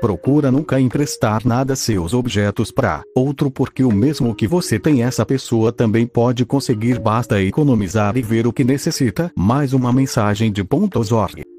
Procura nunca emprestar nada seus objetos para outro porque o mesmo que você tem essa pessoa também pode conseguir basta economizar e ver o que necessita. Mais uma mensagem de pontos org.